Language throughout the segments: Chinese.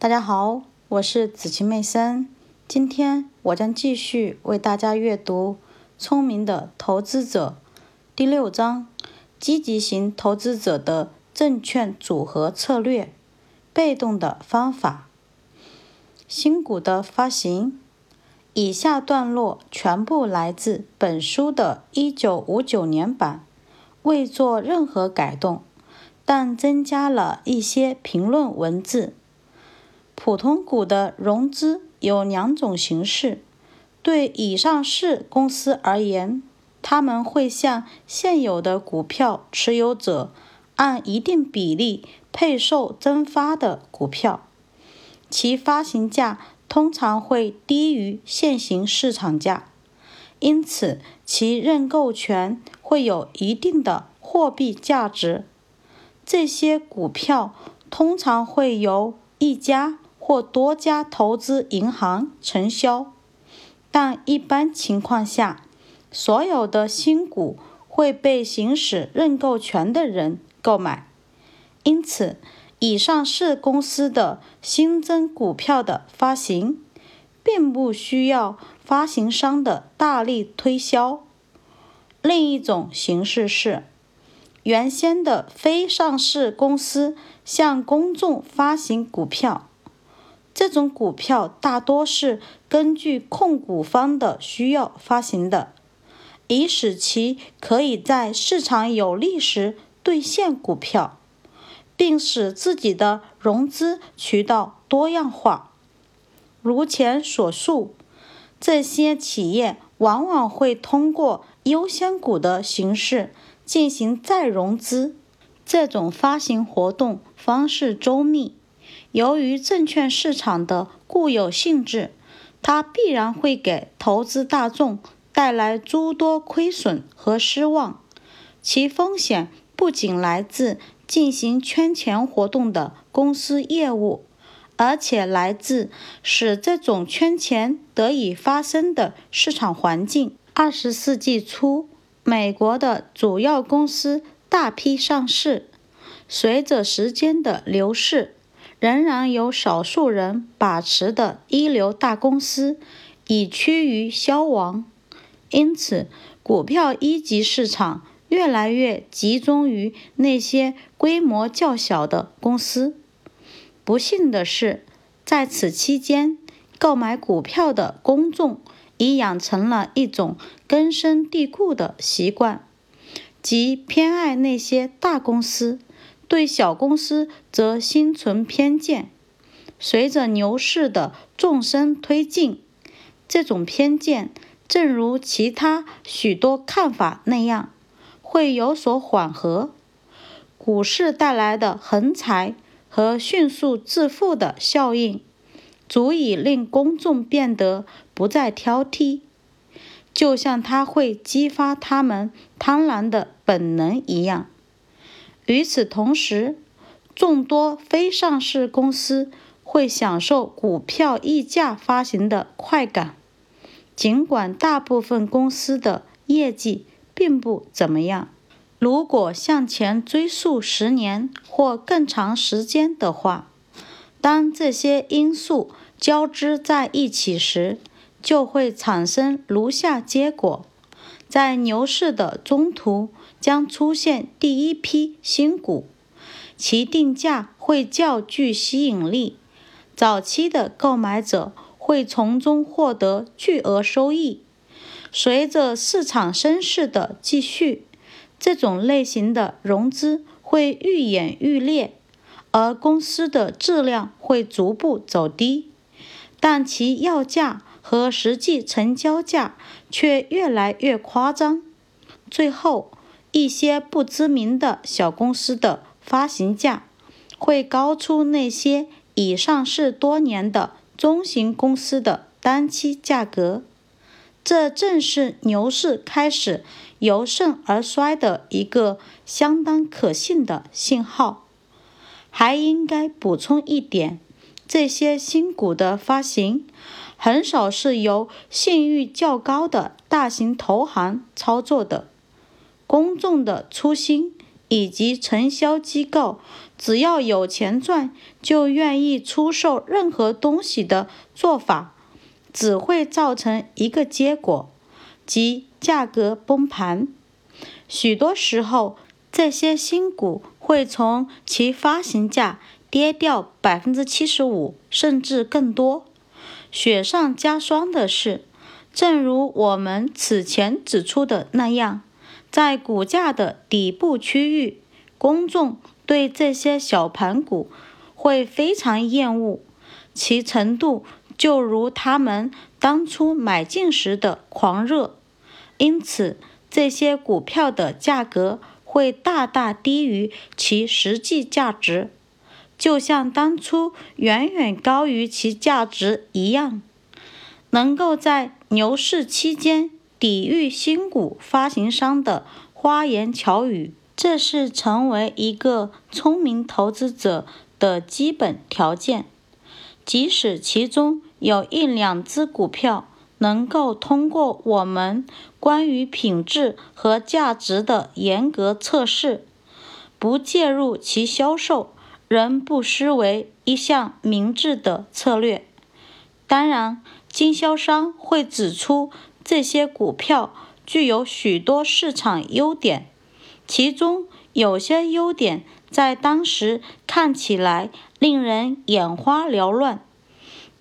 大家好，我是紫晴妹森。今天我将继续为大家阅读《聪明的投资者》第六章：积极型投资者的证券组合策略。被动的方法。新股的发行。以下段落全部来自本书的1959年版，未做任何改动，但增加了一些评论文字。普通股的融资有两种形式。对已上市公司而言，他们会向现有的股票持有者按一定比例配售增发的股票，其发行价通常会低于现行市场价，因此其认购权会有一定的货币价值。这些股票通常会由一家。或多家投资银行承销，但一般情况下，所有的新股会被行使认购权的人购买。因此，以上市公司的新增股票的发行，并不需要发行商的大力推销。另一种形式是，原先的非上市公司向公众发行股票。这种股票大多是根据控股方的需要发行的，以使其可以在市场有利时兑现股票，并使自己的融资渠道多样化。如前所述，这些企业往往会通过优先股的形式进行再融资。这种发行活动方式周密。由于证券市场的固有性质，它必然会给投资大众带来诸多亏损和失望。其风险不仅来自进行圈钱活动的公司业务，而且来自使这种圈钱得以发生的市场环境。二十世纪初，美国的主要公司大批上市，随着时间的流逝。仍然有少数人把持的一流大公司已趋于消亡，因此股票一级市场越来越集中于那些规模较小的公司。不幸的是，在此期间，购买股票的公众已养成了一种根深蒂固的习惯，即偏爱那些大公司。对小公司则心存偏见。随着牛市的纵深推进，这种偏见，正如其他许多看法那样，会有所缓和。股市带来的横财和迅速致富的效应，足以令公众变得不再挑剔，就像它会激发他们贪婪的本能一样。与此同时，众多非上市公司会享受股票溢价发行的快感，尽管大部分公司的业绩并不怎么样。如果向前追溯十年或更长时间的话，当这些因素交织在一起时，就会产生如下结果：在牛市的中途。将出现第一批新股，其定价会较具吸引力，早期的购买者会从中获得巨额收益。随着市场升势的继续，这种类型的融资会愈演愈烈，而公司的质量会逐步走低，但其要价和实际成交价却越来越夸张，最后。一些不知名的小公司的发行价会高出那些已上市多年的中型公司的单期价格，这正是牛市开始由盛而衰的一个相当可信的信号。还应该补充一点，这些新股的发行很少是由信誉较高的大型投行操作的。公众的初心以及承销机构，只要有钱赚，就愿意出售任何东西的做法，只会造成一个结果，即价格崩盘。许多时候，这些新股会从其发行价跌掉百分之七十五，甚至更多。雪上加霜的是，正如我们此前指出的那样。在股价的底部区域，公众对这些小盘股会非常厌恶，其程度就如他们当初买进时的狂热。因此，这些股票的价格会大大低于其实际价值，就像当初远远高于其价值一样。能够在牛市期间。抵御新股发行商的花言巧语，这是成为一个聪明投资者的基本条件。即使其中有一两只股票能够通过我们关于品质和价值的严格测试，不介入其销售，仍不失为一项明智的策略。当然，经销商会指出。这些股票具有许多市场优点，其中有些优点在当时看起来令人眼花缭乱，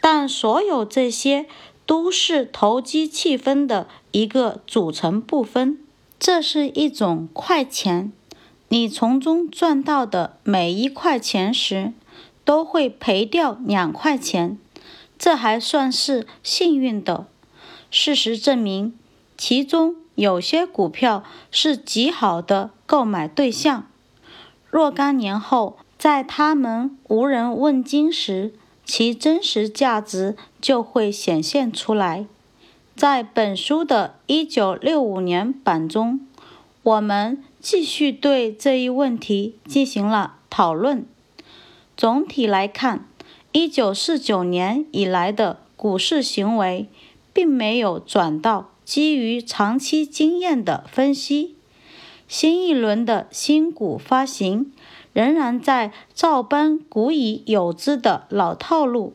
但所有这些都是投机气氛的一个组成部分。这是一种快钱，你从中赚到的每一块钱时，都会赔掉两块钱，这还算是幸运的。事实证明，其中有些股票是极好的购买对象。若干年后，在他们无人问津时，其真实价值就会显现出来。在本书的1965年版中，我们继续对这一问题进行了讨论。总体来看，1949年以来的股市行为。并没有转到基于长期经验的分析，新一轮的新股发行仍然在照搬古已有之的老套路。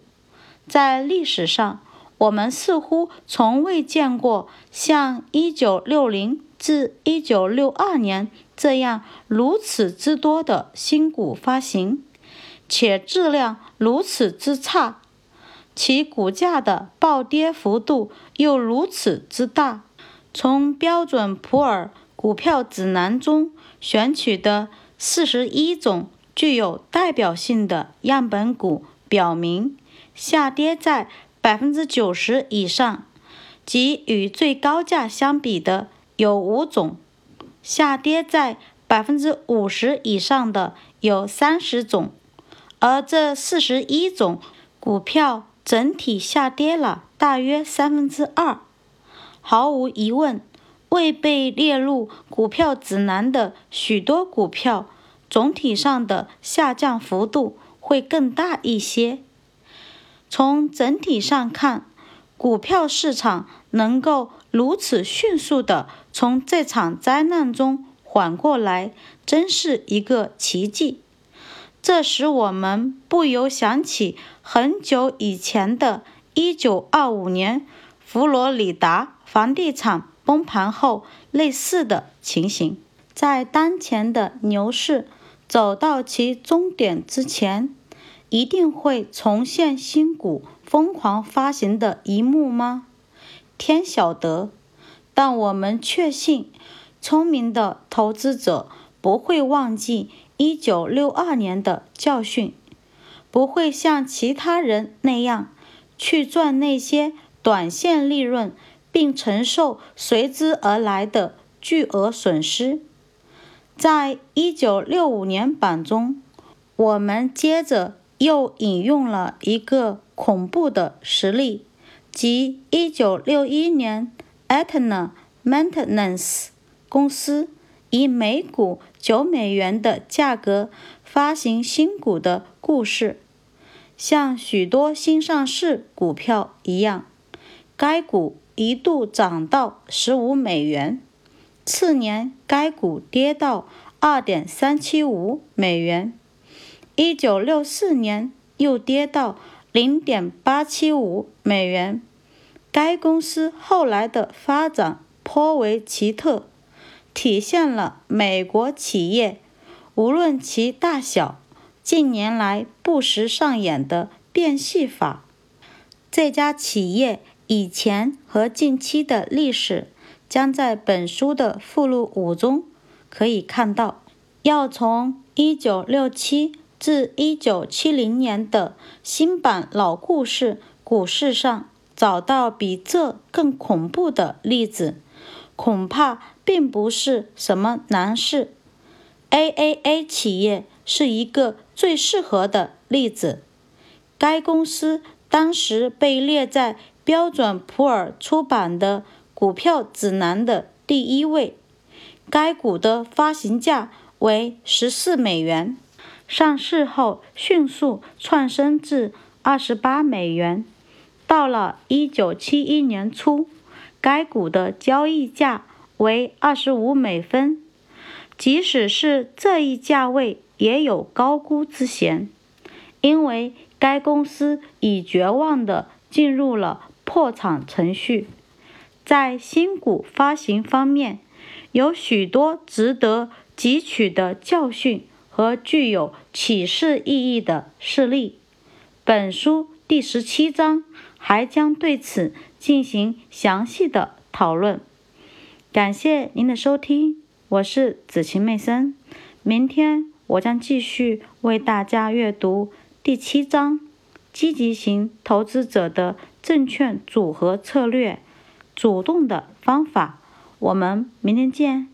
在历史上，我们似乎从未见过像1960至1962年这样如此之多的新股发行，且质量如此之差。其股价的暴跌幅度又如此之大，从标准普尔股票指南中选取的四十一种具有代表性的样本股表明，下跌在百分之九十以上，即与最高价相比的有五种；下跌在百分之五十以上的有三十种，而这四十一种股票。整体下跌了大约三分之二。毫无疑问，未被列入股票指南的许多股票，总体上的下降幅度会更大一些。从整体上看，股票市场能够如此迅速地从这场灾难中缓过来，真是一个奇迹。这使我们不由想起很久以前的1925年佛罗里达房地产崩盘后类似的情形。在当前的牛市走到其终点之前，一定会重现新股疯狂发行的一幕吗？天晓得。但我们确信，聪明的投资者不会忘记。一九六二年的教训，不会像其他人那样去赚那些短线利润，并承受随之而来的巨额损失。在一九六五年版中，我们接着又引用了一个恐怖的实例，即一九六一年 a t n a Maintenance 公司。以每股九美元的价格发行新股的故事，像许多新上市股票一样，该股一度涨到十五美元，次年该股跌到二点三七五美元，一九六四年又跌到零点八七五美元。该公司后来的发展颇为奇特，体现了美国企业无论其大小，近年来不时上演的变戏法。这家企业以前和近期的历史。将在本书的附录五中可以看到。要从1967至1970年的新版老故事股市上找到比这更恐怖的例子，恐怕并不是什么难事。AAA 企业是一个最适合的例子。该公司当时被列在标准普尔出版的。股票指南的第一位，该股的发行价为十四美元，上市后迅速窜升至二十八美元。到了一九七一年初，该股的交易价为二十五美分。即使是这一价位，也有高估之嫌，因为该公司已绝望地进入了破产程序。在新股发行方面，有许多值得汲取的教训和具有启示意义的事例。本书第十七章还将对此进行详细的讨论。感谢您的收听，我是子晴妹森。明天我将继续为大家阅读第七章：积极型投资者的证券组合策略。主动的方法，我们明天见。